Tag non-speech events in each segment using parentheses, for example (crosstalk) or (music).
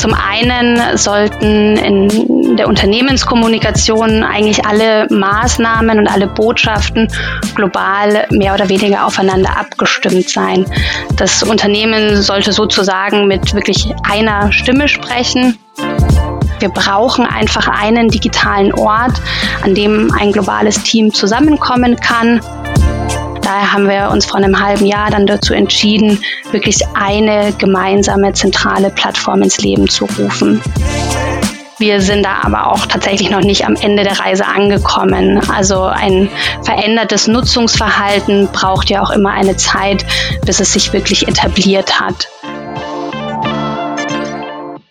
Zum einen sollten in der Unternehmenskommunikation eigentlich alle Maßnahmen und alle Botschaften global mehr oder weniger aufeinander abgestimmt sein. Das Unternehmen sollte sozusagen mit wirklich einer Stimme sprechen. Wir brauchen einfach einen digitalen Ort, an dem ein globales Team zusammenkommen kann daher haben wir uns vor einem halben Jahr dann dazu entschieden, wirklich eine gemeinsame zentrale Plattform ins Leben zu rufen. Wir sind da aber auch tatsächlich noch nicht am Ende der Reise angekommen. Also ein verändertes Nutzungsverhalten braucht ja auch immer eine Zeit, bis es sich wirklich etabliert hat.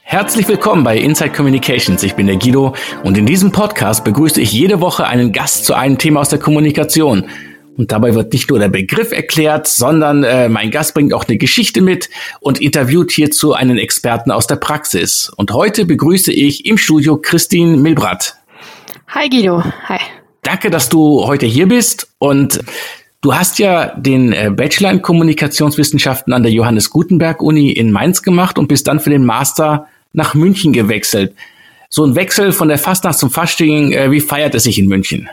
Herzlich willkommen bei Inside Communications. Ich bin der Guido und in diesem Podcast begrüße ich jede Woche einen Gast zu einem Thema aus der Kommunikation. Und dabei wird nicht nur der Begriff erklärt, sondern äh, mein Gast bringt auch eine Geschichte mit und interviewt hierzu einen Experten aus der Praxis. Und heute begrüße ich im Studio Christine Milbrat. Hi Guido, hi. Danke, dass du heute hier bist und Du hast ja den äh, Bachelor in Kommunikationswissenschaften an der Johannes Gutenberg Uni in Mainz gemacht und bist dann für den Master nach München gewechselt. So ein Wechsel von der Fastnacht zum Fasching, äh, wie feiert es sich in München?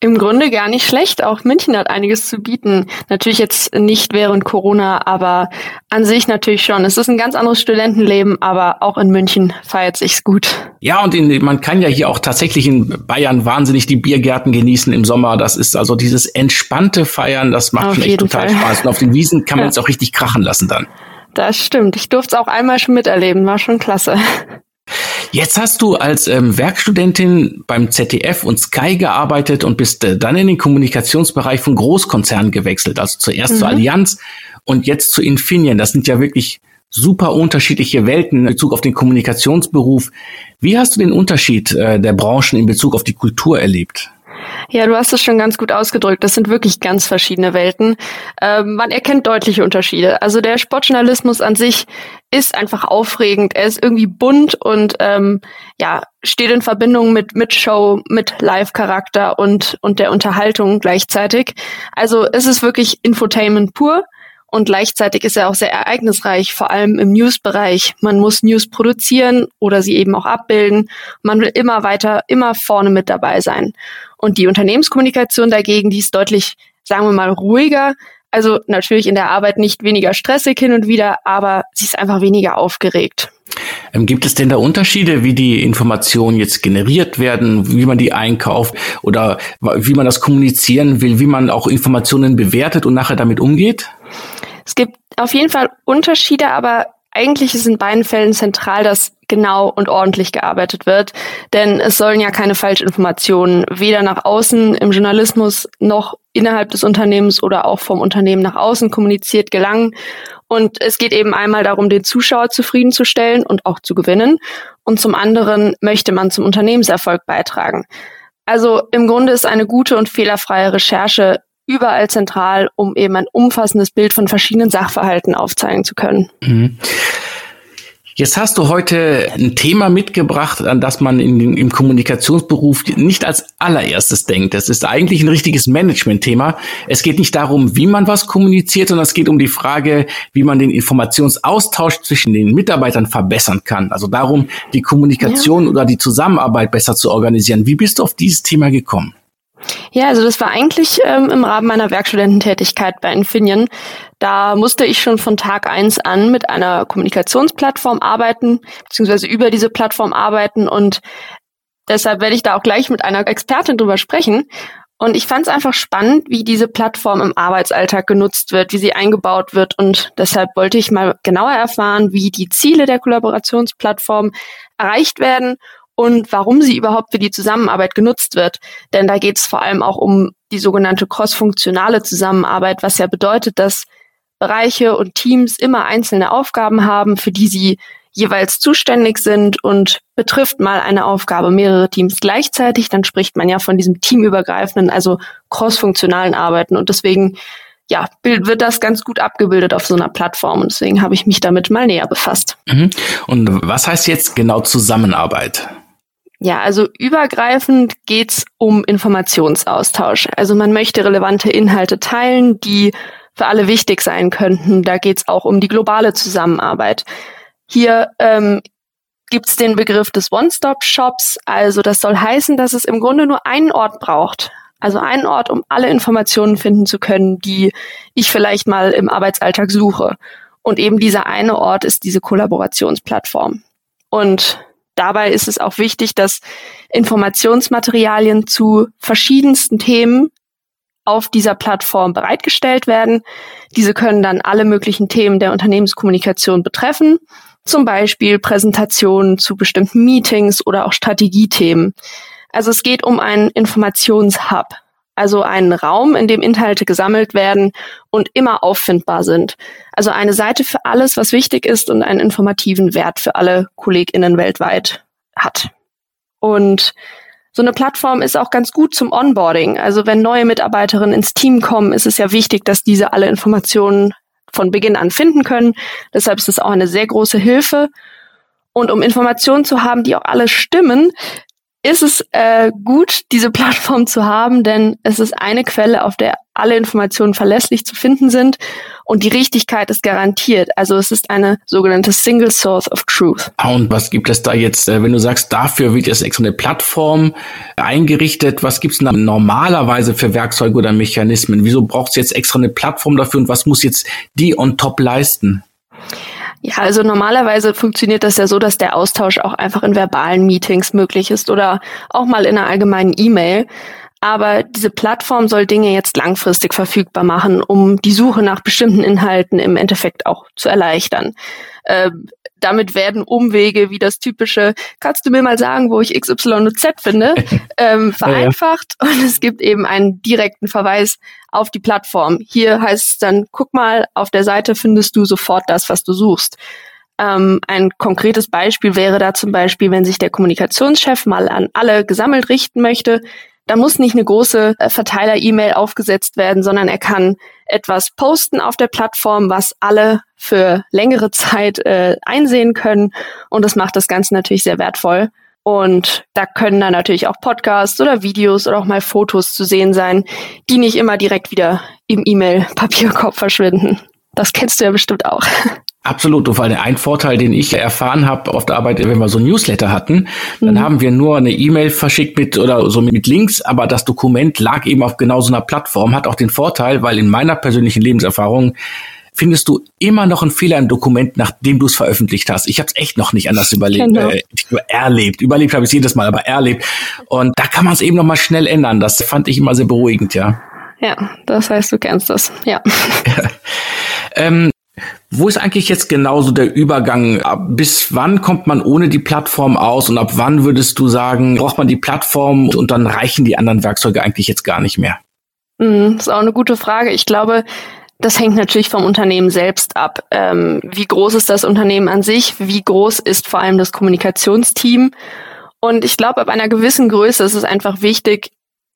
Im Grunde gar nicht schlecht. Auch München hat einiges zu bieten. Natürlich jetzt nicht während Corona, aber an sich natürlich schon. Es ist ein ganz anderes Studentenleben, aber auch in München feiert sich's gut. Ja, und in, man kann ja hier auch tatsächlich in Bayern wahnsinnig die Biergärten genießen im Sommer. Das ist also dieses entspannte Feiern, das macht auf schon echt total Fall. Spaß. Und auf den Wiesen kann man (laughs) es auch richtig krachen lassen dann. Das stimmt. Ich durfte es auch einmal schon miterleben. War schon klasse. Jetzt hast du als ähm, Werkstudentin beim ZDF und Sky gearbeitet und bist äh, dann in den Kommunikationsbereich von Großkonzernen gewechselt. Also zuerst mhm. zur Allianz und jetzt zu Infineon. Das sind ja wirklich super unterschiedliche Welten in Bezug auf den Kommunikationsberuf. Wie hast du den Unterschied äh, der Branchen in Bezug auf die Kultur erlebt? Ja, du hast es schon ganz gut ausgedrückt. Das sind wirklich ganz verschiedene Welten. Ähm, man erkennt deutliche Unterschiede. Also der Sportjournalismus an sich ist einfach aufregend. Er ist irgendwie bunt und ähm, ja steht in Verbindung mit mit Show, mit Live-Charakter und und der Unterhaltung gleichzeitig. Also es ist wirklich Infotainment pur. Und gleichzeitig ist er auch sehr ereignisreich, vor allem im News-Bereich. Man muss News produzieren oder sie eben auch abbilden. Man will immer weiter, immer vorne mit dabei sein. Und die Unternehmenskommunikation dagegen, die ist deutlich, sagen wir mal, ruhiger. Also natürlich in der Arbeit nicht weniger stressig hin und wieder, aber sie ist einfach weniger aufgeregt. Ähm, gibt es denn da Unterschiede, wie die Informationen jetzt generiert werden, wie man die einkauft oder wie man das kommunizieren will, wie man auch Informationen bewertet und nachher damit umgeht? Es gibt auf jeden Fall Unterschiede, aber eigentlich ist in beiden Fällen zentral, dass genau und ordentlich gearbeitet wird, denn es sollen ja keine Falschinformationen weder nach außen im Journalismus noch innerhalb des Unternehmens oder auch vom Unternehmen nach außen kommuniziert gelangen. Und es geht eben einmal darum, den Zuschauer zufriedenzustellen und auch zu gewinnen. Und zum anderen möchte man zum Unternehmenserfolg beitragen. Also im Grunde ist eine gute und fehlerfreie Recherche überall zentral, um eben ein umfassendes Bild von verschiedenen Sachverhalten aufzeigen zu können. Mhm. Jetzt hast du heute ein Thema mitgebracht, an das man in, im Kommunikationsberuf nicht als allererstes denkt. Das ist eigentlich ein richtiges Management-Thema. Es geht nicht darum, wie man was kommuniziert, sondern es geht um die Frage, wie man den Informationsaustausch zwischen den Mitarbeitern verbessern kann. Also darum, die Kommunikation ja. oder die Zusammenarbeit besser zu organisieren. Wie bist du auf dieses Thema gekommen? Ja, also das war eigentlich ähm, im Rahmen meiner Werkstudententätigkeit bei Infineon. Da musste ich schon von Tag eins an mit einer Kommunikationsplattform arbeiten, beziehungsweise über diese Plattform arbeiten und deshalb werde ich da auch gleich mit einer Expertin drüber sprechen. Und ich fand es einfach spannend, wie diese Plattform im Arbeitsalltag genutzt wird, wie sie eingebaut wird. Und deshalb wollte ich mal genauer erfahren, wie die Ziele der Kollaborationsplattform erreicht werden und warum sie überhaupt für die Zusammenarbeit genutzt wird. Denn da geht es vor allem auch um die sogenannte cross-funktionale Zusammenarbeit, was ja bedeutet, dass Bereiche und Teams immer einzelne Aufgaben haben, für die sie jeweils zuständig sind und betrifft mal eine Aufgabe mehrere Teams gleichzeitig, dann spricht man ja von diesem teamübergreifenden, also cross-funktionalen Arbeiten und deswegen ja, wird das ganz gut abgebildet auf so einer Plattform und deswegen habe ich mich damit mal näher befasst. Mhm. Und was heißt jetzt genau Zusammenarbeit? Ja, also übergreifend geht's um Informationsaustausch. Also man möchte relevante Inhalte teilen, die für alle wichtig sein könnten. Da geht's auch um die globale Zusammenarbeit. Hier ähm, gibt es den Begriff des One-Stop-Shops. Also das soll heißen, dass es im Grunde nur einen Ort braucht. Also einen Ort, um alle Informationen finden zu können, die ich vielleicht mal im Arbeitsalltag suche. Und eben dieser eine Ort ist diese Kollaborationsplattform. Und dabei ist es auch wichtig, dass Informationsmaterialien zu verschiedensten Themen auf dieser Plattform bereitgestellt werden. Diese können dann alle möglichen Themen der Unternehmenskommunikation betreffen, zum Beispiel Präsentationen zu bestimmten Meetings oder auch Strategiethemen. Also es geht um einen Informationshub, also einen Raum, in dem Inhalte gesammelt werden und immer auffindbar sind. Also eine Seite für alles, was wichtig ist und einen informativen Wert für alle KollegInnen weltweit hat. Und so eine Plattform ist auch ganz gut zum Onboarding. Also wenn neue Mitarbeiterinnen ins Team kommen, ist es ja wichtig, dass diese alle Informationen von Beginn an finden können. Deshalb ist es auch eine sehr große Hilfe. Und um Informationen zu haben, die auch alle stimmen, ist es äh, gut, diese Plattform zu haben, denn es ist eine Quelle, auf der alle Informationen verlässlich zu finden sind und die Richtigkeit ist garantiert. Also es ist eine sogenannte Single Source of Truth. Und was gibt es da jetzt, äh, wenn du sagst, dafür wird jetzt extra eine Plattform eingerichtet? Was gibt es normalerweise für Werkzeuge oder Mechanismen? Wieso braucht es jetzt extra eine Plattform dafür und was muss jetzt die on top leisten? Ja, also normalerweise funktioniert das ja so, dass der Austausch auch einfach in verbalen Meetings möglich ist oder auch mal in einer allgemeinen E-Mail. Aber diese Plattform soll Dinge jetzt langfristig verfügbar machen, um die Suche nach bestimmten Inhalten im Endeffekt auch zu erleichtern. Äh, damit werden Umwege wie das typische, kannst du mir mal sagen, wo ich XY und Z finde, (laughs) ähm, vereinfacht. Ja, ja. Und es gibt eben einen direkten Verweis auf die Plattform. Hier heißt es dann, guck mal, auf der Seite findest du sofort das, was du suchst. Ähm, ein konkretes Beispiel wäre da zum Beispiel, wenn sich der Kommunikationschef mal an alle gesammelt richten möchte, da muss nicht eine große äh, Verteiler-E-Mail aufgesetzt werden, sondern er kann etwas posten auf der Plattform, was alle für längere (laughs) Zeit äh, einsehen können. Und das macht das Ganze natürlich sehr wertvoll. Und da können dann natürlich auch Podcasts oder Videos oder auch mal Fotos zu sehen sein, die nicht immer direkt wieder im E-Mail-Papierkorb (laughs) verschwinden. Das kennst du ja bestimmt auch. (laughs) Absolut. Und vor allem ein Vorteil, den ich erfahren habe auf der Arbeit, wenn wir so ein Newsletter hatten, dann mhm. haben wir nur eine E-Mail verschickt mit oder so mit Links, aber das Dokument lag eben auf genau so einer Plattform, hat auch den Vorteil, weil in meiner persönlichen Lebenserfahrung findest du immer noch einen Fehler im Dokument, nachdem du es veröffentlicht hast. Ich habe es echt noch nicht anders überlebt, genau. äh, erlebt. Überlebt habe ich jedes Mal, aber erlebt. Und da kann man es eben noch mal schnell ändern. Das fand ich immer sehr beruhigend, ja. Ja, das heißt, du kennst das, ja. (laughs) Ähm, wo ist eigentlich jetzt genauso der Übergang? Bis wann kommt man ohne die Plattform aus und ab wann würdest du sagen, braucht man die Plattform und dann reichen die anderen Werkzeuge eigentlich jetzt gar nicht mehr? Das ist auch eine gute Frage. Ich glaube, das hängt natürlich vom Unternehmen selbst ab. Ähm, wie groß ist das Unternehmen an sich? Wie groß ist vor allem das Kommunikationsteam? Und ich glaube, ab einer gewissen Größe ist es einfach wichtig,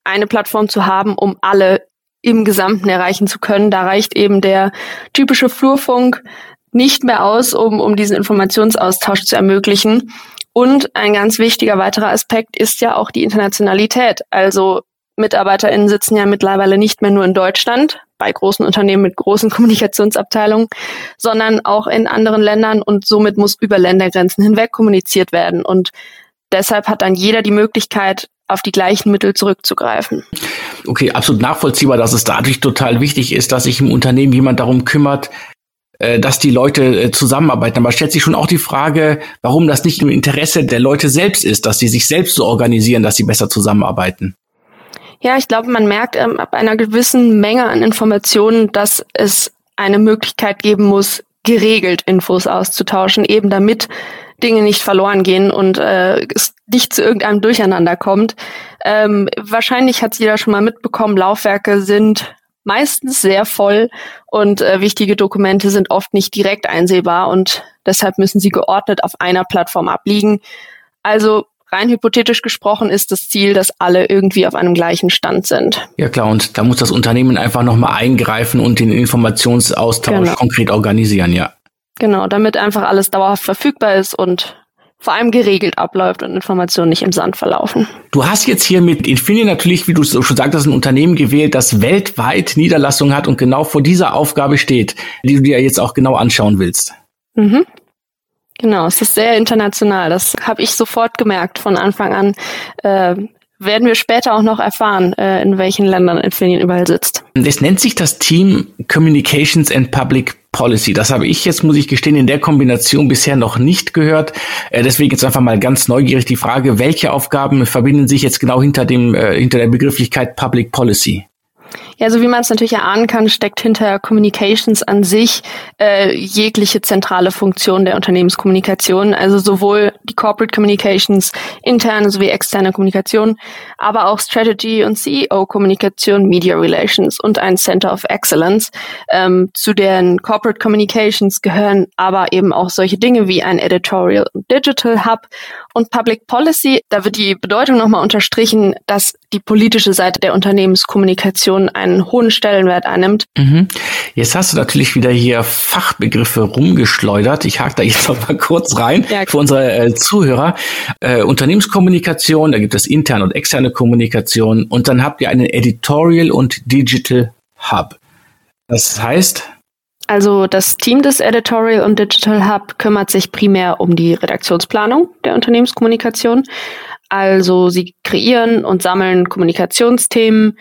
eine Plattform zu haben, um alle im Gesamten erreichen zu können. Da reicht eben der typische Flurfunk nicht mehr aus, um, um diesen Informationsaustausch zu ermöglichen. Und ein ganz wichtiger weiterer Aspekt ist ja auch die Internationalität. Also MitarbeiterInnen sitzen ja mittlerweile nicht mehr nur in Deutschland bei großen Unternehmen mit großen (laughs) Kommunikationsabteilungen, sondern auch in anderen Ländern und somit muss über Ländergrenzen hinweg kommuniziert werden. Und deshalb hat dann jeder die Möglichkeit, auf die gleichen Mittel zurückzugreifen. Okay, absolut nachvollziehbar, dass es dadurch total wichtig ist, dass sich im Unternehmen jemand darum kümmert, äh, dass die Leute äh, zusammenarbeiten. Aber stellt sich schon auch die Frage, warum das nicht im Interesse der Leute selbst ist, dass sie sich selbst so organisieren, dass sie besser zusammenarbeiten. Ja, ich glaube, man merkt ähm, ab einer gewissen Menge an Informationen, dass es eine Möglichkeit geben muss, geregelt Infos auszutauschen, eben damit Dinge nicht verloren gehen und äh, es nicht zu irgendeinem Durcheinander kommt. Ähm, wahrscheinlich hat jeder schon mal mitbekommen, Laufwerke sind meistens sehr voll und äh, wichtige Dokumente sind oft nicht direkt einsehbar und deshalb müssen sie geordnet auf einer Plattform abliegen. Also rein hypothetisch gesprochen ist das Ziel, dass alle irgendwie auf einem gleichen Stand sind. Ja klar, und da muss das Unternehmen einfach nochmal eingreifen und den Informationsaustausch genau. konkret organisieren, ja. Genau, damit einfach alles dauerhaft verfügbar ist und vor allem geregelt abläuft und Informationen nicht im Sand verlaufen. Du hast jetzt hier mit Infineon natürlich, wie du schon sagtest, ein Unternehmen gewählt, das weltweit Niederlassungen hat und genau vor dieser Aufgabe steht, die du dir jetzt auch genau anschauen willst. Mhm. Genau, es ist sehr international. Das habe ich sofort gemerkt von Anfang an. Äh, werden wir später auch noch erfahren, äh, in welchen Ländern Infineon überall sitzt. Es nennt sich das Team Communications and Public Policy. Das habe ich jetzt, muss ich gestehen, in der Kombination bisher noch nicht gehört. Äh, deswegen jetzt einfach mal ganz neugierig die Frage, welche Aufgaben verbinden sich jetzt genau hinter dem, äh, hinter der Begrifflichkeit Public Policy? Ja, so wie man es natürlich erahnen kann, steckt hinter Communications an sich äh, jegliche zentrale Funktion der Unternehmenskommunikation, also sowohl die Corporate Communications, interne sowie externe Kommunikation, aber auch Strategy und CEO-Kommunikation, Media Relations und ein Center of Excellence. Ähm, zu den Corporate Communications gehören aber eben auch solche Dinge wie ein Editorial und Digital Hub und Public Policy. Da wird die Bedeutung nochmal unterstrichen, dass die politische Seite der Unternehmenskommunikation einen hohen Stellenwert annimmt. Mhm. Jetzt hast du natürlich wieder hier Fachbegriffe rumgeschleudert. Ich hake da jetzt noch mal kurz rein ja. für unsere äh, Zuhörer. Äh, Unternehmenskommunikation, da gibt es interne und externe Kommunikation und dann habt ihr einen Editorial und Digital Hub. Das heißt, also das Team des Editorial und Digital Hub kümmert sich primär um die Redaktionsplanung der Unternehmenskommunikation. Also sie kreieren und sammeln Kommunikationsthemen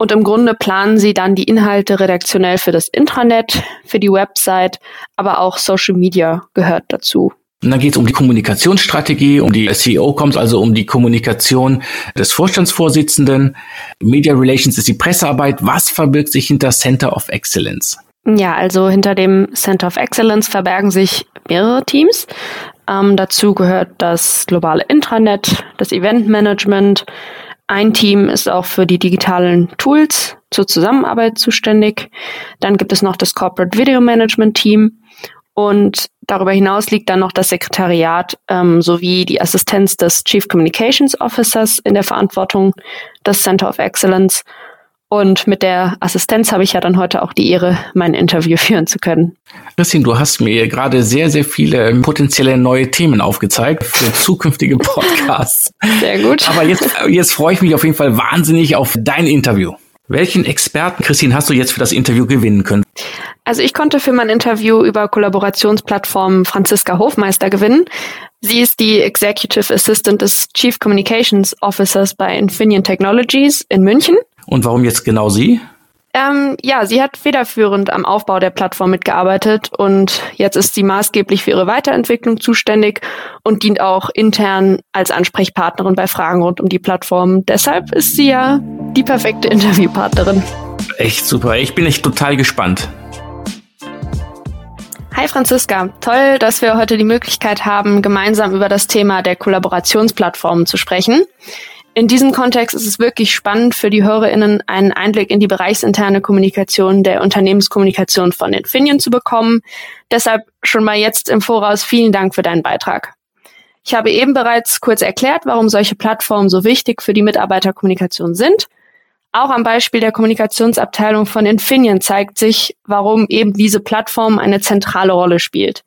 und im Grunde planen sie dann die Inhalte redaktionell für das Intranet, für die Website, aber auch Social Media gehört dazu. Und dann geht es um die Kommunikationsstrategie, um die CEO kommt also um die Kommunikation des Vorstandsvorsitzenden. Media Relations ist die Pressearbeit. Was verbirgt sich hinter Center of Excellence? Ja, also hinter dem Center of Excellence verbergen sich mehrere Teams. Ähm, dazu gehört das globale Intranet, das Eventmanagement. Ein Team ist auch für die digitalen Tools zur Zusammenarbeit zuständig. Dann gibt es noch das Corporate Video Management Team. Und darüber hinaus liegt dann noch das Sekretariat ähm, sowie die Assistenz des Chief Communications Officers in der Verantwortung, das Center of Excellence und mit der Assistenz habe ich ja dann heute auch die Ehre, mein Interview (laughs) führen zu können. Christine, du hast mir gerade sehr, sehr viele potenzielle neue Themen aufgezeigt für zukünftige (laughs) Podcasts. Sehr gut. Aber jetzt, jetzt freue ich mich auf jeden Fall wahnsinnig auf dein Interview. Welchen Experten, Christine, hast du jetzt für das Interview gewinnen können? Also ich konnte für mein Interview über Kollaborationsplattform Franziska Hofmeister gewinnen. Sie ist die Executive Assistant des Chief Communications Officers bei Infineon Technologies in München. Und warum jetzt genau sie? Ähm, ja, sie hat federführend am Aufbau der Plattform mitgearbeitet und jetzt ist sie maßgeblich für ihre Weiterentwicklung zuständig und dient auch intern als Ansprechpartnerin bei Fragen rund um die Plattform. Deshalb ist sie ja die perfekte Interviewpartnerin. Echt super. Ich bin echt total gespannt. Hi Franziska, toll, dass wir heute die Möglichkeit haben, gemeinsam über das Thema der Kollaborationsplattformen zu sprechen. In diesem Kontext ist es wirklich spannend für die HörerInnen, einen Einblick in die bereichsinterne Kommunikation der Unternehmenskommunikation von Infineon zu bekommen. Deshalb schon mal jetzt im Voraus vielen Dank für deinen Beitrag. Ich habe eben bereits kurz erklärt, warum solche Plattformen so wichtig für die Mitarbeiterkommunikation sind. Auch am Beispiel der Kommunikationsabteilung von Infineon zeigt sich, warum eben diese Plattform eine zentrale Rolle spielt.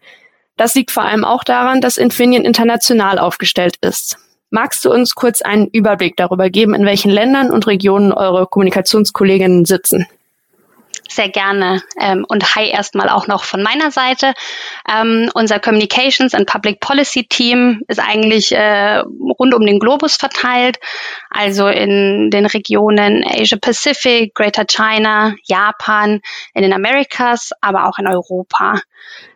Das liegt vor allem auch daran, dass Infineon international aufgestellt ist. Magst du uns kurz einen Überblick darüber geben, in welchen Ländern und Regionen eure Kommunikationskolleginnen sitzen? Sehr gerne. Ähm, und hi erstmal auch noch von meiner Seite. Ähm, unser Communications and Public Policy Team ist eigentlich äh, rund um den Globus verteilt, also in den Regionen Asia Pacific, Greater China, Japan, in den Americas, aber auch in Europa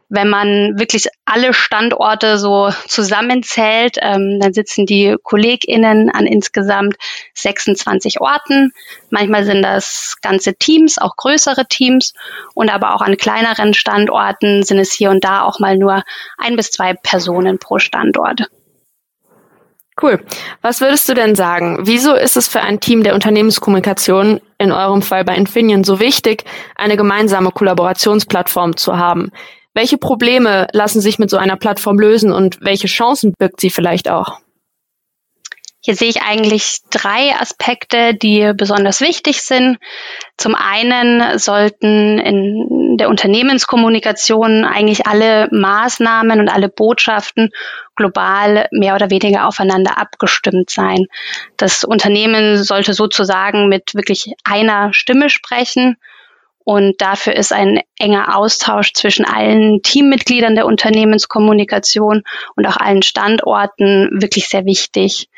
wenn man wirklich alle Standorte so zusammenzählt, ähm, dann sitzen die KollegInnen an insgesamt 26 Orten. Manchmal sind das ganze Teams, auch größere Teams. Und aber auch an kleineren Standorten sind es hier und da auch mal nur ein bis zwei Personen pro Standort. Cool. Was würdest du denn sagen? Wieso ist es für ein Team der Unternehmenskommunikation, in eurem Fall bei Infineon, so wichtig, eine gemeinsame Kollaborationsplattform zu haben? Welche Probleme lassen sich mit so einer Plattform lösen und welche Chancen birgt sie vielleicht auch? Hier sehe ich eigentlich drei Aspekte, die besonders wichtig sind. Zum einen sollten in der Unternehmenskommunikation eigentlich alle Maßnahmen und alle Botschaften global mehr oder weniger aufeinander abgestimmt sein. Das Unternehmen sollte sozusagen mit wirklich einer Stimme sprechen Und dafür ist ein enger Austausch zwischen allen Teammitgliedern der Unternehmenskommunikation und auch allen Standorten wirklich sehr wichtig.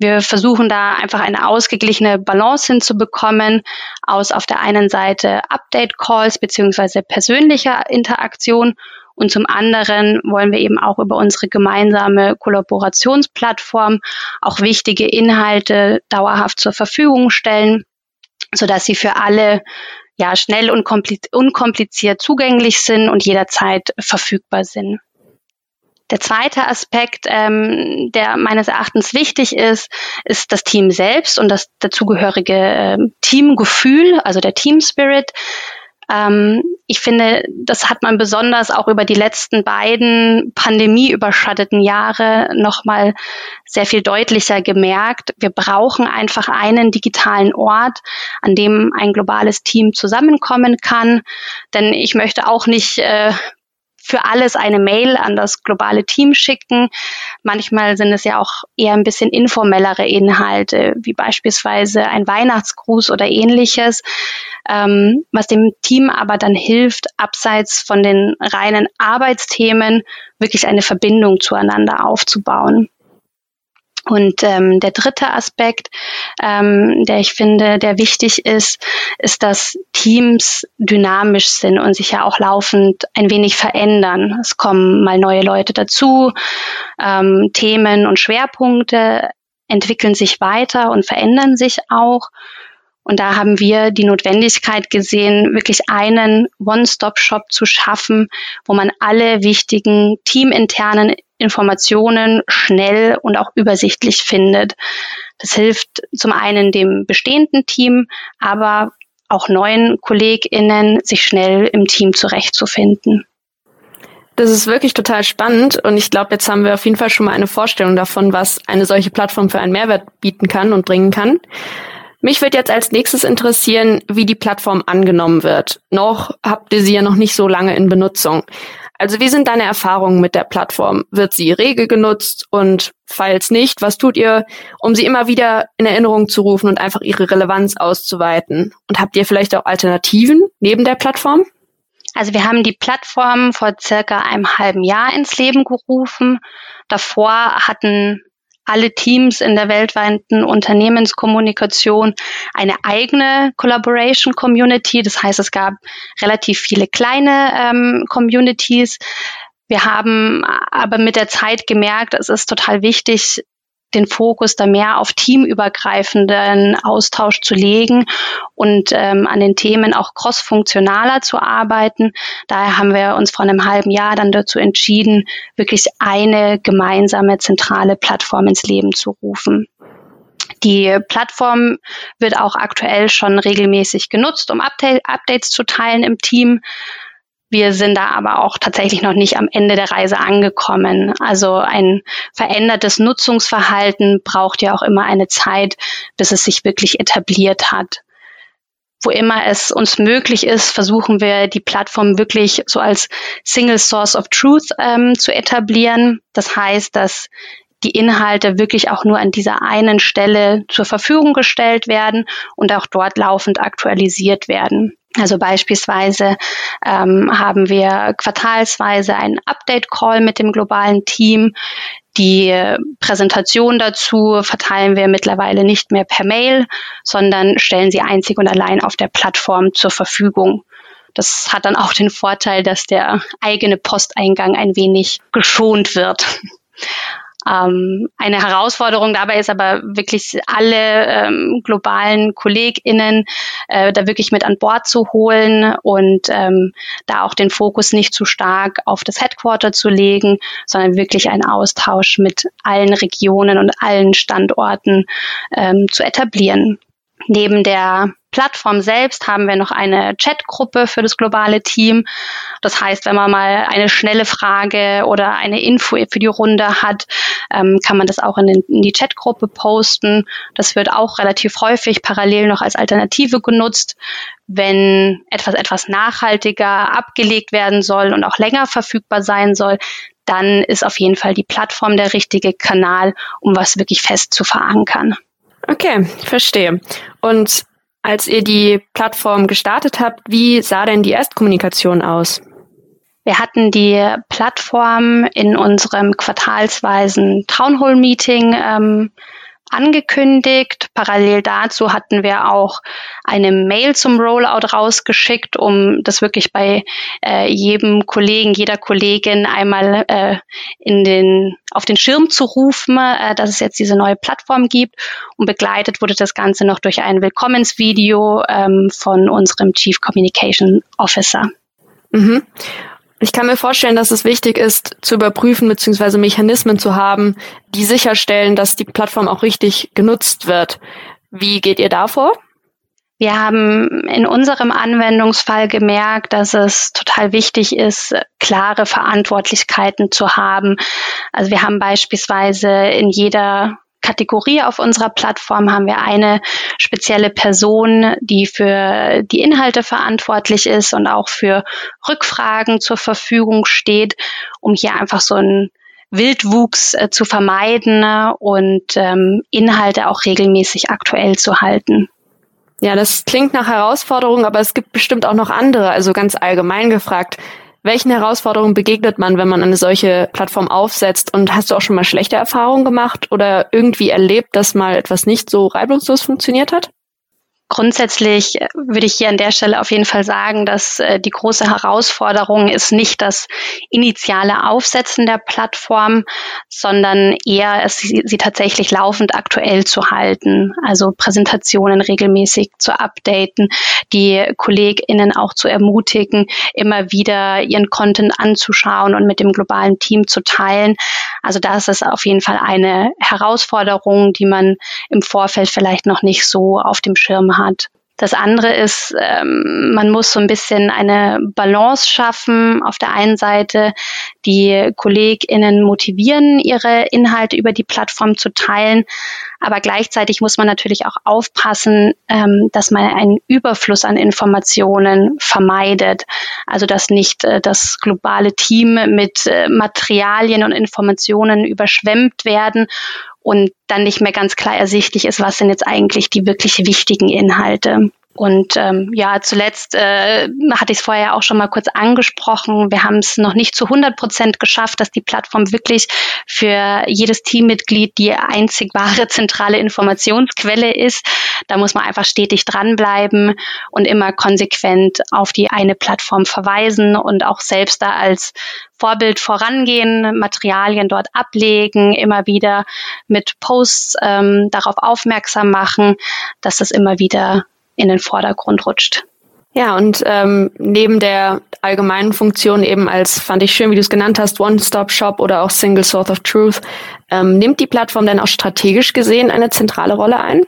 Wir versuchen da einfach eine ausgeglichene Balance hinzubekommen aus auf der einen Seite Update-Calls beziehungsweise persönlicher Interaktion und zum anderen wollen wir eben auch über unsere gemeinsame Kollaborationsplattform auch wichtige Inhalte dauerhaft zur Verfügung stellen, sodass sie für alle ja schnell und unkompliziert zugänglich sind und jederzeit verfügbar sind. Der zweite Aspekt, ähm, der meines Erachtens wichtig ist, ist das Team selbst und das dazugehörige äh, Teamgefühl, also der Team Spirit. Ähm, ich finde, das hat man besonders auch über die letzten beiden pandemieüberschatteten Jahre nochmal sehr viel deutlicher gemerkt. Wir brauchen einfach einen digitalen Ort, an dem ein globales Team zusammenkommen kann. Denn ich möchte auch nicht äh, für alles eine Mail an das globale Team schicken. Manchmal sind es ja auch eher ein bisschen informellere Inhalte, wie beispielsweise ein Weihnachtsgruß oder ähnliches, ähm, was dem Team aber dann hilft, abseits von den reinen Arbeitsthemen wirklich eine Verbindung zueinander aufzubauen. Und ähm, der dritte Aspekt, ähm, der ich finde, der wichtig ist, ist, dass Teams dynamisch sind und sich ja auch laufend ein wenig verändern. Es kommen mal neue Leute dazu, ähm, Themen und Schwerpunkte entwickeln sich weiter und verändern sich auch. Und da haben wir die Notwendigkeit gesehen, wirklich einen One-Stop-Shop zu schaffen, wo man alle wichtigen teaminternen Informationen schnell und auch übersichtlich findet. Das hilft zum einen dem bestehenden Team, aber auch neuen KollegInnen, sich schnell im Team zurechtzufinden. Das ist wirklich total spannend und ich glaube, jetzt haben wir auf jeden Fall schon mal eine Vorstellung davon, was eine solche Plattform für einen Mehrwert bieten kann und bringen kann. Mich würde jetzt als nächstes interessieren, wie die Plattform angenommen wird. Noch habt ihr sie ja noch nicht so lange in Benutzung. Also wie sind deine Erfahrungen mit der Plattform? Wird sie rege genutzt und falls nicht, was tut ihr, um sie immer wieder in Erinnerung zu rufen und einfach ihre Relevanz auszuweiten? Und habt ihr vielleicht auch Alternativen neben der Plattform? Also wir haben die Plattform vor circa einem halben Jahr ins Leben gerufen. Davor hatten alle Teams in der weltweiten Unternehmenskommunikation eine eigene Collaboration Community. Das heißt, es gab relativ viele kleine ähm, Communities. Wir haben aber mit der Zeit gemerkt, es ist total wichtig, den Fokus da mehr auf teamübergreifenden Austausch zu legen und ähm, an den Themen auch crossfunktionaler zu arbeiten. Daher haben wir uns vor einem halben Jahr dann dazu entschieden, wirklich eine gemeinsame zentrale Plattform ins Leben zu rufen. Die Plattform wird auch aktuell schon regelmäßig genutzt, um Updates zu teilen im Team. Wir sind da aber auch tatsächlich noch nicht am Ende der Reise angekommen. Also ein verändertes Nutzungsverhalten braucht ja auch immer eine Zeit, bis es sich wirklich etabliert hat. Wo immer es uns möglich ist, versuchen wir die Plattform wirklich so als Single Source of Truth ähm, zu etablieren. Das heißt, dass die Inhalte wirklich auch nur an dieser einen Stelle zur Verfügung gestellt werden und auch dort laufend aktualisiert werden. Also beispielsweise ähm, haben wir quartalsweise einen Update-Call mit dem globalen Team. Die Präsentation dazu verteilen wir mittlerweile nicht mehr per Mail, sondern stellen sie einzig und allein auf der Plattform zur Verfügung. Das hat dann auch den Vorteil, dass der eigene Posteingang ein wenig geschont wird. Ähm, eine Herausforderung dabei ist aber wirklich alle ähm, globalen KollegInnen äh, da wirklich mit an Bord zu holen und ähm, da auch den Fokus nicht zu stark auf das Headquarter zu legen, sondern wirklich einen Austausch mit allen Regionen und allen Standorten ähm, zu etablieren. Neben der Plattform selbst haben wir noch eine Chatgruppe für das globale Team. Das heißt, wenn man mal eine schnelle Frage oder eine Info für die Runde hat, ähm, kann man das auch in, den, in die Chatgruppe posten. Das wird auch relativ häufig parallel noch als Alternative genutzt, wenn etwas etwas nachhaltiger abgelegt werden soll und auch länger verfügbar sein soll. Dann ist auf jeden Fall die Plattform der richtige Kanal, um was wirklich fest zu verankern. Okay, verstehe. Und Als ihr die Plattform gestartet habt, wie sah denn die Erstkommunikation aus? Wir hatten die Plattform in unserem quartalsweisen Townhall-Meeting ähm, angekündigt. Parallel dazu hatten wir auch eine Mail zum Rollout rausgeschickt, um das wirklich bei äh, jedem Kollegen, jeder Kollegin einmal äh, in den, auf den Schirm zu rufen, äh, dass es jetzt diese neue Plattform gibt. Und begleitet wurde das Ganze noch durch ein Willkommensvideo ähm, von unserem Chief Communication Officer. Mhm. Ich kann mir vorstellen, dass es wichtig ist, zu überprüfen bzw. Mechanismen zu haben, die sicherstellen, dass die Plattform auch richtig genutzt wird. Wie geht ihr da vor? Wir haben in unserem Anwendungsfall gemerkt, dass es total wichtig ist, klare Verantwortlichkeiten zu haben. Also wir haben beispielsweise in jeder Kategorie auf unserer Plattform haben wir eine spezielle Person, die für die Inhalte verantwortlich ist und auch für Rückfragen zur Verfügung steht, um hier einfach so einen Wildwuchs äh, zu vermeiden und ähm, Inhalte auch regelmäßig aktuell zu halten. Ja, das klingt nach Herausforderung, aber es gibt bestimmt auch noch andere, also ganz allgemein gefragt. Welchen Herausforderungen begegnet man, wenn man eine solche Plattform aufsetzt? Und hast du auch schon mal schlechte Erfahrungen gemacht oder irgendwie erlebt, dass mal etwas nicht so reibungslos funktioniert hat? Grundsätzlich äh, würde ich hier an der Stelle auf jeden Fall sagen, dass äh, die große Herausforderung ist nicht das initiale Aufsetzen der Plattform, sondern eher es, sie, sie tatsächlich laufend aktuell zu halten, also Präsentationen regelmäßig zu updaten, die KollegInnen auch zu ermutigen, immer wieder ihren Content anzuschauen und mit dem globalen Team zu teilen. Also das ist auf jeden Fall eine Herausforderung, die man im Vorfeld vielleicht noch nicht so auf dem Schirm hat. Das andere ist, ähm, man muss so ein bisschen eine Balance schaffen. Auf der einen Seite die KollegInnen motivieren, ihre Inhalte über die Plattform zu teilen. Aber gleichzeitig muss man natürlich auch aufpassen, ähm, dass man einen Überfluss an Informationen vermeidet. Also dass nicht äh, das globale Team mit äh, Materialien und Informationen überschwemmt werden und dann nicht mehr ganz klar ersichtlich ist, was sind jetzt eigentlich die wirklich wichtigen Inhalte. Und ähm, ja, zuletzt äh, hatte ich es vorher auch schon mal kurz angesprochen. Wir haben es noch nicht zu 100 Prozent geschafft, dass die Plattform wirklich für jedes Teammitglied die einzig wahre zentrale Informationsquelle ist. Da muss man einfach stetig dranbleiben und immer konsequent auf die eine Plattform verweisen und auch selbst da als Vorbild vorangehen, Materialien dort ablegen, immer wieder mit Posts ähm, darauf aufmerksam machen, dass das immer wieder in den Vordergrund rutscht. Ja, und ähm, neben der allgemeinen Funktion eben als, fand ich schön, wie du es genannt hast, One-Stop-Shop oder auch Single Source of Truth, ähm, nimmt die Plattform denn auch strategisch gesehen eine zentrale Rolle ein?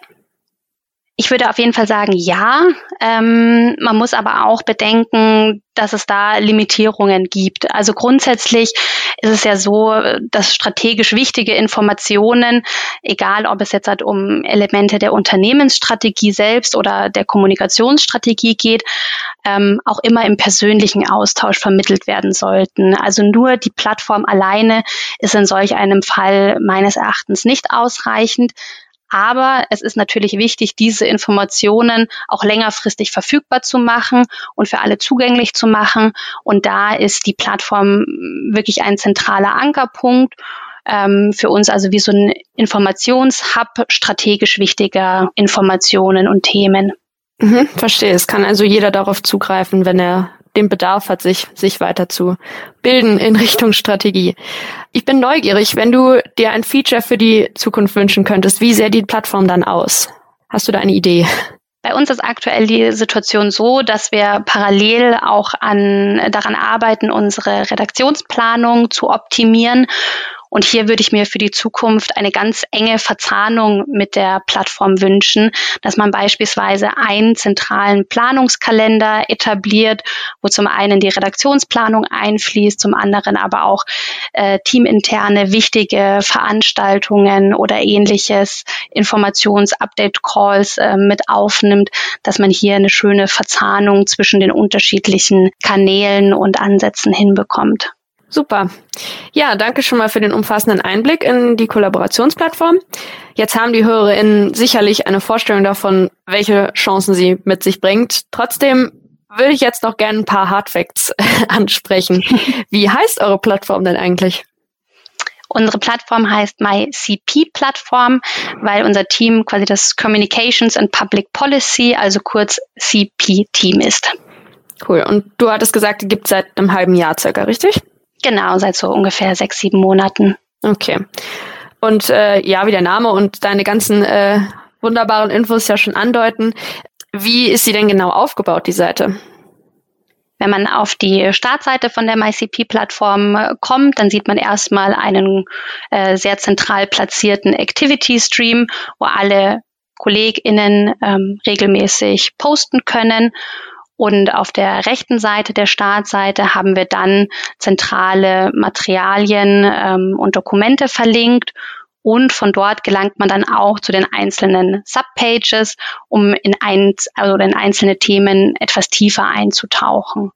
Ich würde auf jeden Fall sagen, ja. Ähm, man muss aber auch bedenken, dass es da Limitierungen gibt. Also grundsätzlich ist es ja so, dass strategisch wichtige Informationen, egal ob es jetzt halt um Elemente der Unternehmensstrategie selbst oder der Kommunikationsstrategie geht, ähm, auch immer im persönlichen Austausch vermittelt werden sollten. Also nur die Plattform alleine ist in solch einem Fall meines Erachtens nicht ausreichend. Aber es ist natürlich wichtig, diese Informationen auch längerfristig verfügbar zu machen und für alle zugänglich zu machen. Und da ist die Plattform wirklich ein zentraler Ankerpunkt ähm, für uns, also wie so ein Informationshub strategisch wichtiger Informationen und Themen. Mhm, verstehe. Es kann also jeder darauf zugreifen, wenn er den Bedarf hat, sich, sich weiter zu bilden in Richtung Strategie. Ich bin neugierig, wenn du dir ein Feature für die Zukunft wünschen könntest, wie sähe die Plattform dann aus? Hast du da eine Idee? Bei uns ist aktuell die Situation so, dass wir parallel auch an, daran arbeiten, unsere Redaktionsplanung zu optimieren und hier würde ich mir für die Zukunft eine ganz enge Verzahnung mit der Plattform wünschen, dass man beispielsweise einen zentralen Planungskalender etabliert, wo zum einen die Redaktionsplanung einfließt, zum anderen aber auch äh, teaminterne wichtige Veranstaltungen oder ähnliches, Informations-Update-Calls äh, mit aufnimmt, dass man hier eine schöne Verzahnung zwischen den unterschiedlichen Kanälen und Ansätzen hinbekommt. Super. Ja, danke schon mal für den umfassenden Einblick in die Kollaborationsplattform. Jetzt haben die HörerInnen sicherlich eine Vorstellung davon, welche Chancen sie mit sich bringt. Trotzdem würde ich jetzt noch gerne ein paar Hardfacts (laughs) ansprechen. Wie heißt eure Plattform denn eigentlich? Unsere Plattform heißt MyCP-Plattform, weil unser Team quasi das Communications and Public Policy, also kurz CP-Team ist. Cool. Und du hattest gesagt, die gibt es seit einem halben Jahr circa, richtig? Genau, seit so ungefähr sechs, sieben Monaten. Okay. Und äh, ja, wie der Name und deine ganzen äh, wunderbaren Infos ja schon andeuten, wie ist sie denn genau aufgebaut, die Seite? Wenn man auf die Startseite von der MyCP-Plattform äh, kommt, dann sieht man erstmal einen äh, sehr zentral platzierten Activity-Stream, wo alle KollegInnen ähm, regelmäßig posten können. Und auf der rechten Seite der Startseite haben wir dann zentrale Materialien ähm, und Dokumente verlinkt. Und von dort gelangt man dann auch zu den einzelnen Subpages, um in, ein, also in einzelne Themen etwas tiefer einzutauchen.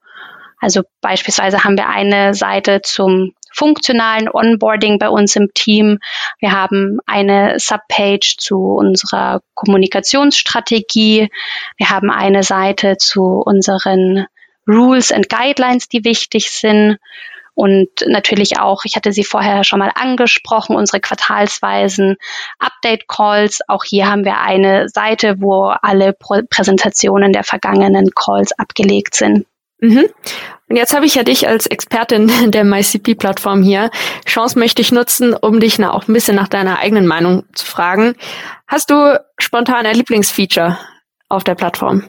Also beispielsweise haben wir eine Seite zum funktionalen Onboarding bei uns im Team. Wir haben eine Subpage zu unserer Kommunikationsstrategie. Wir haben eine Seite zu unseren Rules and Guidelines, die wichtig sind. Und natürlich auch, ich hatte sie vorher schon mal angesprochen, unsere quartalsweisen Update-Calls. Auch hier haben wir eine Seite, wo alle Präsentationen der vergangenen Calls abgelegt sind. Mhm. Und jetzt habe ich ja dich als Expertin (laughs) der MyCP-Plattform hier. Chance möchte ich nutzen, um dich auch ein bisschen nach deiner eigenen Meinung zu fragen. Hast du spontan ein Lieblingsfeature auf der Plattform?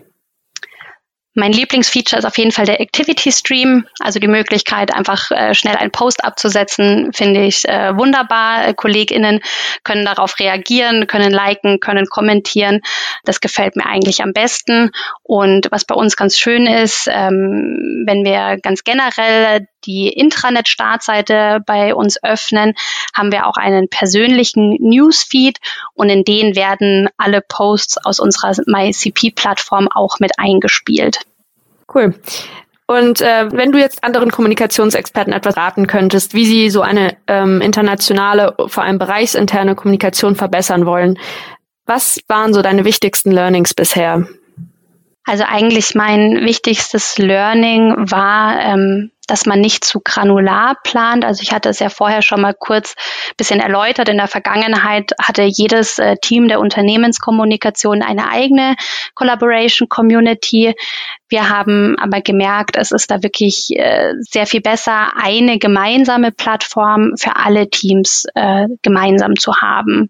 Mein Lieblingsfeature ist auf jeden Fall der Activity Stream, also die Möglichkeit, einfach äh, schnell einen Post abzusetzen, finde ich äh, wunderbar. Äh, KollegInnen können darauf reagieren, können liken, können kommentieren. Das gefällt mir eigentlich am besten. Und was bei uns ganz schön ist, ähm, wenn wir ganz generell die Intranet-Startseite bei uns öffnen, haben wir auch einen persönlichen Newsfeed und in den werden alle Posts aus unserer MyCP-Plattform auch mit eingespielt. Cool. Und äh, wenn du jetzt anderen Kommunikationsexperten etwas raten könntest, wie sie so eine ähm, internationale, vor allem bereichsinterne Kommunikation verbessern wollen, was waren so deine wichtigsten Learnings bisher? Also eigentlich mein wichtigstes Learning war, ähm, dass man nicht zu granular plant. Also ich hatte es ja vorher schon mal kurz bisschen erläutert. In der Vergangenheit hatte jedes äh, Team der Unternehmenskommunikation eine eigene Collaboration Community. Wir haben aber gemerkt, es ist da wirklich äh, sehr viel besser, eine gemeinsame Plattform für alle Teams äh, gemeinsam zu haben.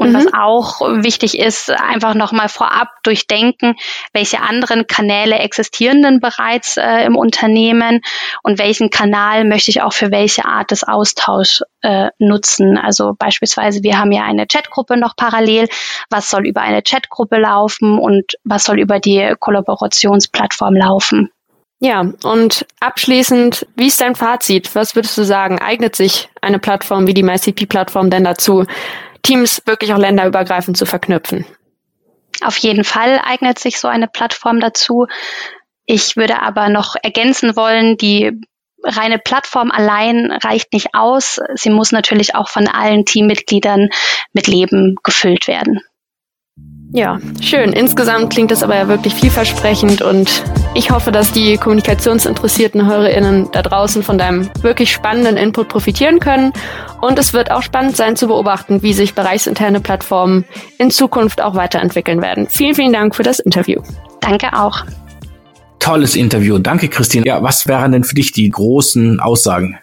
Und mhm. was auch wichtig ist, einfach nochmal vorab durchdenken, welche anderen Kanäle existieren denn bereits äh, im Unternehmen und welchen Kanal möchte ich auch für welche Art des Austauschs äh, nutzen. Also beispielsweise, wir haben ja eine Chatgruppe noch parallel. Was soll über eine Chatgruppe laufen und was soll über die Kollaborationsplattform laufen? Ja, und abschließend, wie ist dein Fazit? Was würdest du sagen? Eignet sich eine Plattform wie die MyCP-Plattform denn dazu, Teams wirklich auch länderübergreifend zu verknüpfen. Auf jeden Fall eignet sich so eine Plattform dazu. Ich würde aber noch ergänzen wollen, die reine Plattform allein reicht nicht aus. Sie muss natürlich auch von allen Teammitgliedern mit Leben gefüllt werden. Ja, schön. Insgesamt klingt das aber ja wirklich vielversprechend und ich hoffe, dass die kommunikationsinteressierten HörerInnen da draußen von deinem wirklich spannenden Input profitieren können. Und es wird auch spannend sein zu beobachten, wie sich bereichsinterne Plattformen in Zukunft auch weiterentwickeln werden. Vielen, vielen Dank für das Interview. Danke auch. Tolles Interview. Danke, Christine. Ja, was wären denn für dich die großen Aussagen?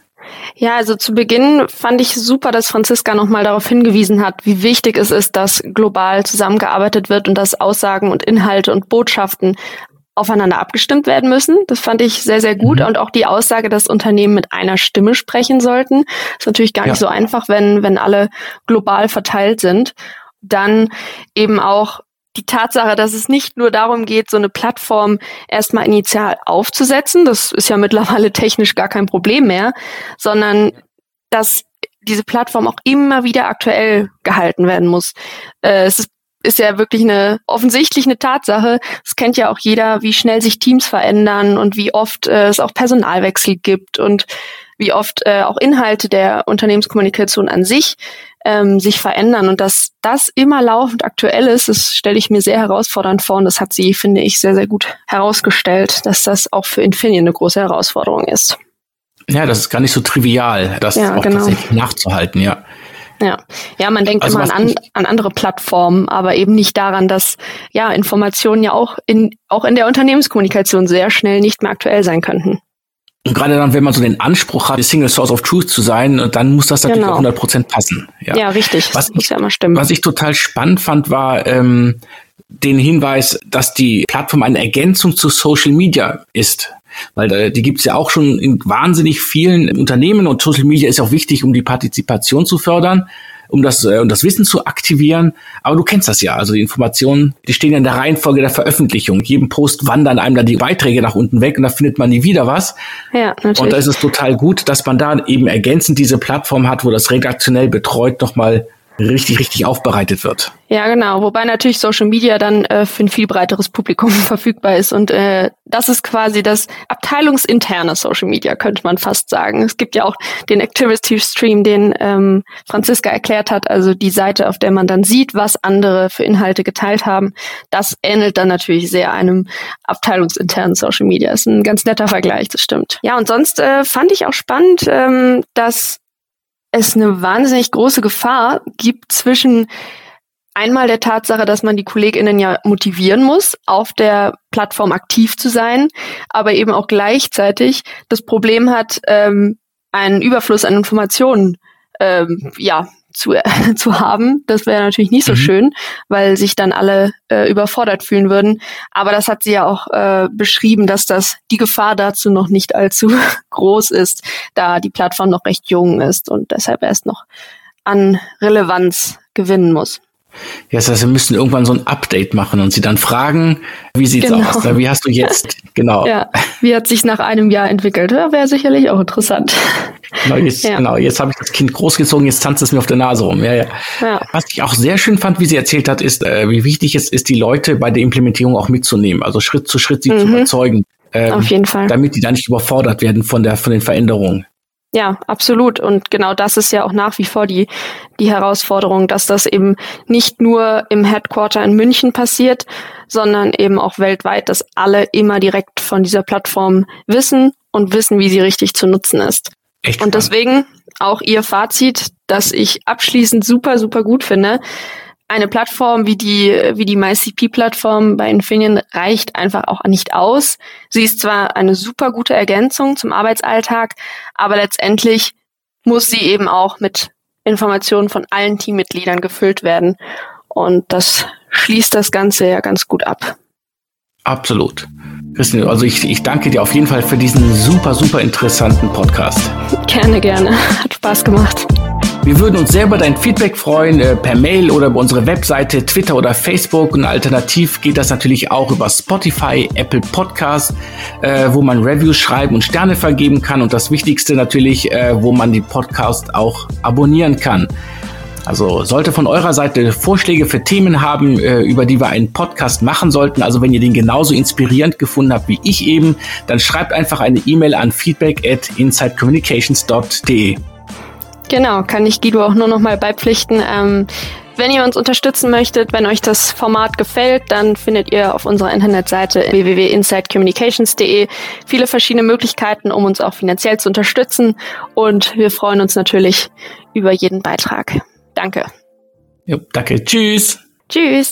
Ja, also zu Beginn fand ich super, dass Franziska nochmal darauf hingewiesen hat, wie wichtig es ist, dass global zusammengearbeitet wird und dass Aussagen und Inhalte und Botschaften aufeinander abgestimmt werden müssen. Das fand ich sehr, sehr gut. Mhm. Und auch die Aussage, dass Unternehmen mit einer Stimme sprechen sollten, ist natürlich gar ja. nicht so einfach, wenn, wenn alle global verteilt sind. Dann eben auch die Tatsache, dass es nicht nur darum geht, so eine Plattform erstmal initial aufzusetzen, das ist ja mittlerweile technisch gar kein Problem mehr, sondern dass diese Plattform auch immer wieder aktuell gehalten werden muss. Äh, es ist, ist ja wirklich eine offensichtlich eine Tatsache. Es kennt ja auch jeder, wie schnell sich Teams verändern und wie oft äh, es auch Personalwechsel gibt und wie oft äh, auch Inhalte der Unternehmenskommunikation an sich ähm, sich verändern und dass das immer laufend aktuell ist, das stelle ich mir sehr herausfordernd vor und das hat sie, finde ich, sehr, sehr gut herausgestellt, dass das auch für Infineon eine große Herausforderung ist. Ja, das ist gar nicht so trivial, das ja, auch genau. tatsächlich nachzuhalten, ja. Ja, ja, man denkt also immer an, an andere Plattformen, aber eben nicht daran, dass ja Informationen ja auch in auch in der Unternehmenskommunikation sehr schnell nicht mehr aktuell sein könnten. Und gerade dann, wenn man so den Anspruch hat, die Single Source of Truth zu sein, dann muss das natürlich genau. auch 100% passen. Ja, ja richtig. Was das muss ja immer stimmen. Was ich total spannend fand, war ähm, den Hinweis, dass die Plattform eine Ergänzung zu Social Media ist. Weil äh, die gibt's ja auch schon in wahnsinnig vielen Unternehmen und Social Media ist auch wichtig, um die Partizipation zu fördern um das, äh, um das Wissen zu aktivieren. Aber du kennst das ja. Also die Informationen, die stehen ja in der Reihenfolge der Veröffentlichung. Jedem Post wandern einem da die Beiträge nach unten weg und da findet man nie wieder was. Ja, natürlich. Und da ist es total gut, dass man da eben ergänzend diese Plattform hat, wo das redaktionell betreut nochmal richtig, richtig aufbereitet wird. Ja, genau. Wobei natürlich Social Media dann äh, für ein viel breiteres Publikum (laughs) verfügbar ist. Und äh, das ist quasi das abteilungsinterne Social Media, könnte man fast sagen. Es gibt ja auch den Activity Stream, den ähm, Franziska erklärt hat, also die Seite, auf der man dann sieht, was andere für Inhalte geteilt haben. Das ähnelt dann natürlich sehr einem abteilungsinternen Social Media. Ist ein ganz netter Vergleich, das stimmt. Ja, und sonst äh, fand ich auch spannend, ähm, dass es eine wahnsinnig große Gefahr gibt zwischen einmal der Tatsache, dass man die KollegInnen ja motivieren muss, auf der Plattform aktiv zu sein, aber eben auch gleichzeitig das Problem hat, ähm, einen Überfluss an Informationen ähm, ja, zu, äh, (laughs) zu haben. Das wäre natürlich nicht so mhm. schön, weil sich dann alle äh, überfordert fühlen würden. Aber das hat sie ja auch äh, beschrieben, dass das die Gefahr dazu noch nicht allzu (laughs) groß ist, da die Plattform noch recht jung ist und deshalb erst noch an Relevanz gewinnen muss. Ja, das heißt, wir müssen irgendwann so ein Update machen und sie dann fragen, wie sieht's genau. aus? Wie hast du jetzt? (laughs) Genau. Ja, wie hat sich nach einem Jahr entwickelt? Ja, Wäre sicherlich auch interessant. Genau, jetzt, ja. genau, jetzt habe ich das Kind großgezogen, jetzt tanzt es mir auf der Nase rum. Ja, ja. ja. Was ich auch sehr schön fand, wie sie erzählt hat, ist, äh, wie wichtig es ist, die Leute bei der Implementierung auch mitzunehmen, also Schritt zu Schritt sie mhm. zu überzeugen. Ähm, auf jeden Fall. Damit die da nicht überfordert werden von der, von den Veränderungen. Ja, absolut. Und genau das ist ja auch nach wie vor die, die Herausforderung, dass das eben nicht nur im Headquarter in München passiert, sondern eben auch weltweit, dass alle immer direkt von dieser Plattform wissen und wissen, wie sie richtig zu nutzen ist. Echt und deswegen auch ihr Fazit, das ich abschließend super, super gut finde eine Plattform wie die, wie die MyCP-Plattform bei Infineon reicht einfach auch nicht aus. Sie ist zwar eine super gute Ergänzung zum Arbeitsalltag, aber letztendlich muss sie eben auch mit Informationen von allen Teammitgliedern gefüllt werden. Und das schließt das Ganze ja ganz gut ab. Absolut. Christine, also ich, ich danke dir auf jeden Fall für diesen super, super interessanten Podcast. Gerne, gerne. Hat Spaß gemacht. Wir würden uns sehr über dein Feedback freuen, äh, per Mail oder über unsere Webseite, Twitter oder Facebook. Und alternativ geht das natürlich auch über Spotify, Apple Podcast, äh, wo man Reviews schreiben und Sterne vergeben kann. Und das Wichtigste natürlich, äh, wo man die Podcast auch abonnieren kann. Also sollte von eurer Seite Vorschläge für Themen haben, äh, über die wir einen Podcast machen sollten, also wenn ihr den genauso inspirierend gefunden habt wie ich eben, dann schreibt einfach eine E-Mail an feedback at insidecommunications.de. Genau, kann ich Guido auch nur noch mal beipflichten. Ähm, wenn ihr uns unterstützen möchtet, wenn euch das Format gefällt, dann findet ihr auf unserer Internetseite www.insidecommunications.de viele verschiedene Möglichkeiten, um uns auch finanziell zu unterstützen. Und wir freuen uns natürlich über jeden Beitrag. Danke. Jo, danke. Tschüss. Tschüss.